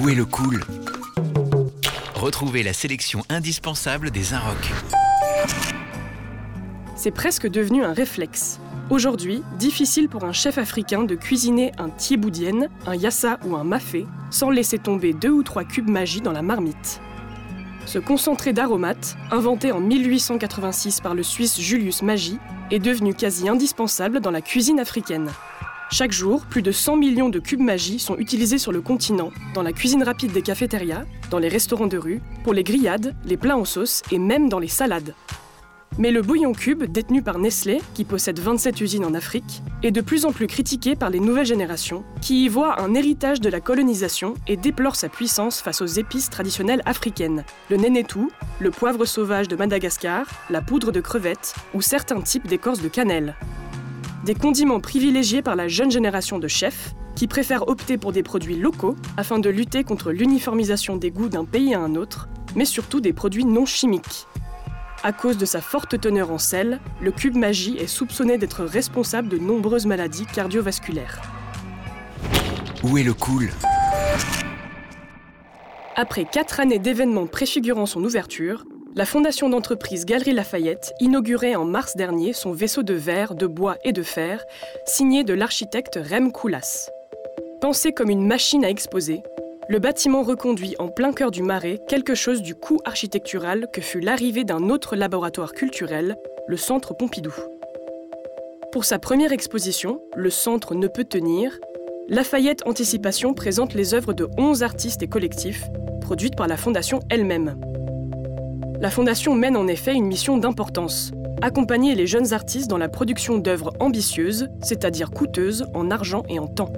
Où est le cool Retrouvez la sélection indispensable des Inrocks. C'est presque devenu un réflexe. Aujourd'hui, difficile pour un chef africain de cuisiner un thieboudienne, un yassa ou un mafé sans laisser tomber deux ou trois cubes magie dans la marmite. Ce concentré d'aromates, inventé en 1886 par le Suisse Julius Magie, est devenu quasi indispensable dans la cuisine africaine. Chaque jour, plus de 100 millions de cubes magie sont utilisés sur le continent, dans la cuisine rapide des cafétérias, dans les restaurants de rue, pour les grillades, les plats en sauce et même dans les salades. Mais le bouillon cube, détenu par Nestlé, qui possède 27 usines en Afrique, est de plus en plus critiqué par les nouvelles générations, qui y voient un héritage de la colonisation et déplorent sa puissance face aux épices traditionnelles africaines, le nénétou, le poivre sauvage de Madagascar, la poudre de crevettes ou certains types d'écorce de cannelle. Des condiments privilégiés par la jeune génération de chefs, qui préfèrent opter pour des produits locaux afin de lutter contre l'uniformisation des goûts d'un pays à un autre, mais surtout des produits non chimiques. À cause de sa forte teneur en sel, le cube magie est soupçonné d'être responsable de nombreuses maladies cardiovasculaires. Où est le cool? Après quatre années d'événements préfigurant son ouverture, la fondation d'entreprise Galerie Lafayette inaugurait en mars dernier son vaisseau de verre, de bois et de fer, signé de l'architecte Rem Koolhaas. Pensé comme une machine à exposer, le bâtiment reconduit en plein cœur du marais quelque chose du coup architectural que fut l'arrivée d'un autre laboratoire culturel, le Centre Pompidou. Pour sa première exposition, Le Centre ne peut tenir, Lafayette Anticipation présente les œuvres de 11 artistes et collectifs, produites par la Fondation elle-même. La Fondation mène en effet une mission d'importance, accompagner les jeunes artistes dans la production d'œuvres ambitieuses, c'est-à-dire coûteuses en argent et en temps.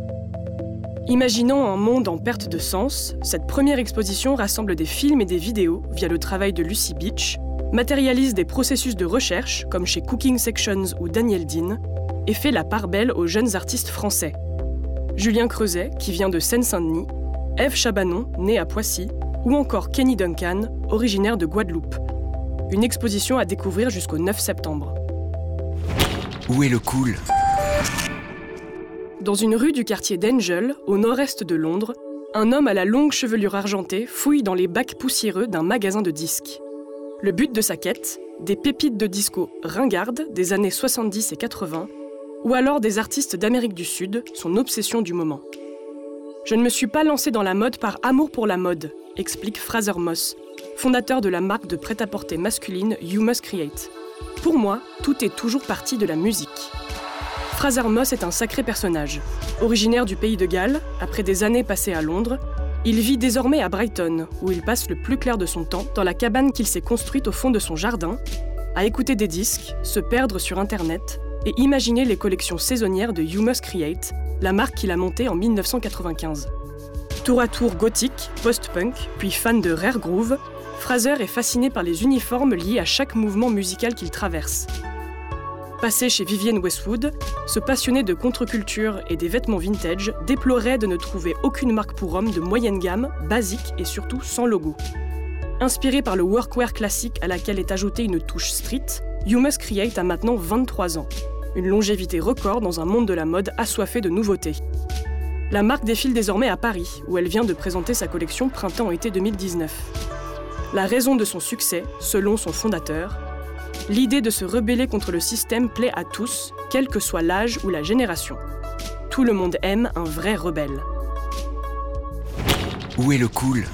Imaginant un monde en perte de sens, cette première exposition rassemble des films et des vidéos via le travail de Lucy Beach, matérialise des processus de recherche comme chez Cooking Sections ou Daniel Dean, et fait la part belle aux jeunes artistes français. Julien Creuset, qui vient de Seine-Saint-Denis, Eve Chabanon, née à Poissy, ou encore Kenny Duncan, originaire de Guadeloupe. Une exposition à découvrir jusqu'au 9 septembre. Où est le cool? Dans une rue du quartier d'Angel, au nord-est de Londres, un homme à la longue chevelure argentée fouille dans les bacs poussiéreux d'un magasin de disques. Le but de sa quête? Des pépites de disco ringardes des années 70 et 80, ou alors des artistes d'Amérique du Sud, son obsession du moment. Je ne me suis pas lancé dans la mode par amour pour la mode, explique Fraser Moss, fondateur de la marque de prêt-à-porter masculine You Must Create. Pour moi, tout est toujours parti de la musique. Fraser Moss est un sacré personnage. Originaire du pays de Galles, après des années passées à Londres, il vit désormais à Brighton, où il passe le plus clair de son temps dans la cabane qu'il s'est construite au fond de son jardin, à écouter des disques, se perdre sur Internet et imaginer les collections saisonnières de You Must Create, la marque qu'il a montée en 1995. Tour à tour gothique, post-punk, puis fan de rare groove, Fraser est fasciné par les uniformes liés à chaque mouvement musical qu'il traverse, Passé chez Vivienne Westwood, ce passionné de contre-culture et des vêtements vintage déplorait de ne trouver aucune marque pour hommes de moyenne gamme, basique et surtout sans logo. Inspiré par le workwear classique à laquelle est ajoutée une touche street, You Must Create a maintenant 23 ans. Une longévité record dans un monde de la mode assoiffé de nouveautés. La marque défile désormais à Paris, où elle vient de présenter sa collection printemps-été 2019. La raison de son succès, selon son fondateur, L'idée de se rebeller contre le système plaît à tous, quel que soit l'âge ou la génération. Tout le monde aime un vrai rebelle. Où est le cool?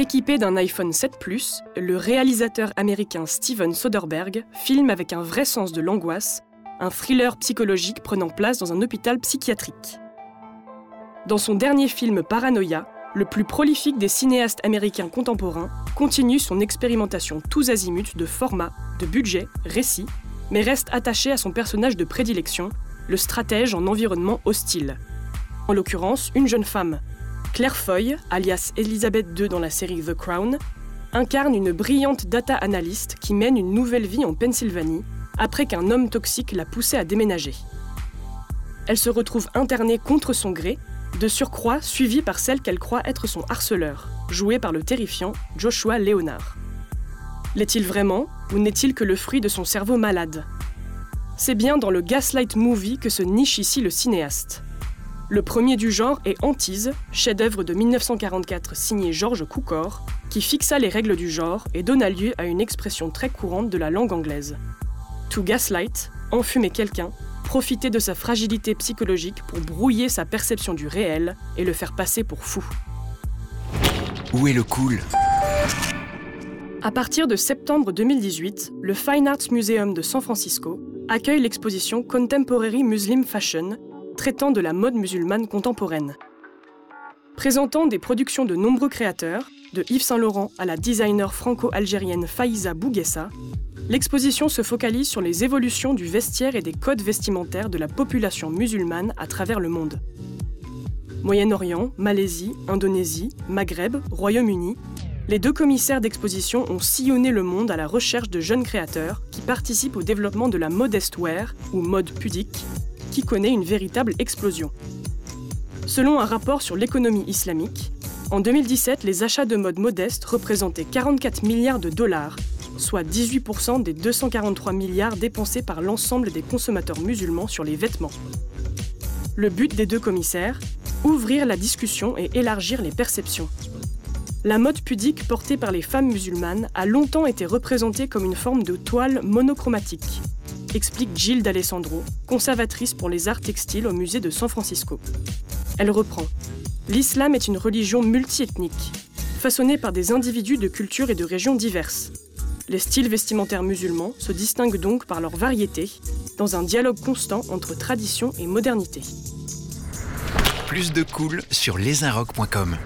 Équipé d'un iPhone 7 Plus, le réalisateur américain Steven Soderbergh filme avec un vrai sens de l'angoisse un thriller psychologique prenant place dans un hôpital psychiatrique. Dans son dernier film Paranoia, le plus prolifique des cinéastes américains contemporains, continue son expérimentation tous azimuts de format, de budget, récit, mais reste attaché à son personnage de prédilection, le stratège en environnement hostile. En l'occurrence, une jeune femme, Claire Foy, alias Elizabeth II dans la série The Crown, incarne une brillante data analyst qui mène une nouvelle vie en Pennsylvanie après qu'un homme toxique l'a poussée à déménager. Elle se retrouve internée contre son gré de surcroît suivie par celle qu'elle croit être son harceleur, joué par le terrifiant Joshua Leonard. L'est-il vraiment ou n'est-il que le fruit de son cerveau malade? C'est bien dans le Gaslight Movie que se niche ici le cinéaste. Le premier du genre est Antise, chef-d'œuvre de 1944 signé Georges Cukor, qui fixa les règles du genre et donna lieu à une expression très courante de la langue anglaise. To gaslight, enfumer quelqu'un, profiter de sa fragilité psychologique pour brouiller sa perception du réel et le faire passer pour fou. Où est le cool? À partir de septembre 2018, le Fine Arts Museum de San Francisco accueille l'exposition Contemporary Muslim Fashion, traitant de la mode musulmane contemporaine. Présentant des productions de nombreux créateurs, de Yves Saint-Laurent à la designer franco-algérienne Faiza Bouguessa, l'exposition se focalise sur les évolutions du vestiaire et des codes vestimentaires de la population musulmane à travers le monde. Moyen-Orient, Malaisie, Indonésie, Maghreb, Royaume-Uni, les deux commissaires d'exposition ont sillonné le monde à la recherche de jeunes créateurs qui participent au développement de la modest wear, ou mode pudique, connaît une véritable explosion. Selon un rapport sur l'économie islamique, en 2017, les achats de mode modeste représentaient 44 milliards de dollars, soit 18% des 243 milliards dépensés par l'ensemble des consommateurs musulmans sur les vêtements. Le but des deux commissaires Ouvrir la discussion et élargir les perceptions. La mode pudique portée par les femmes musulmanes a longtemps été représentée comme une forme de toile monochromatique, explique Gilles D'Alessandro, conservatrice pour les arts textiles au musée de San Francisco. Elle reprend L'islam est une religion multiethnique, façonnée par des individus de cultures et de régions diverses. Les styles vestimentaires musulmans se distinguent donc par leur variété, dans un dialogue constant entre tradition et modernité. Plus de cool sur lesinrock.com.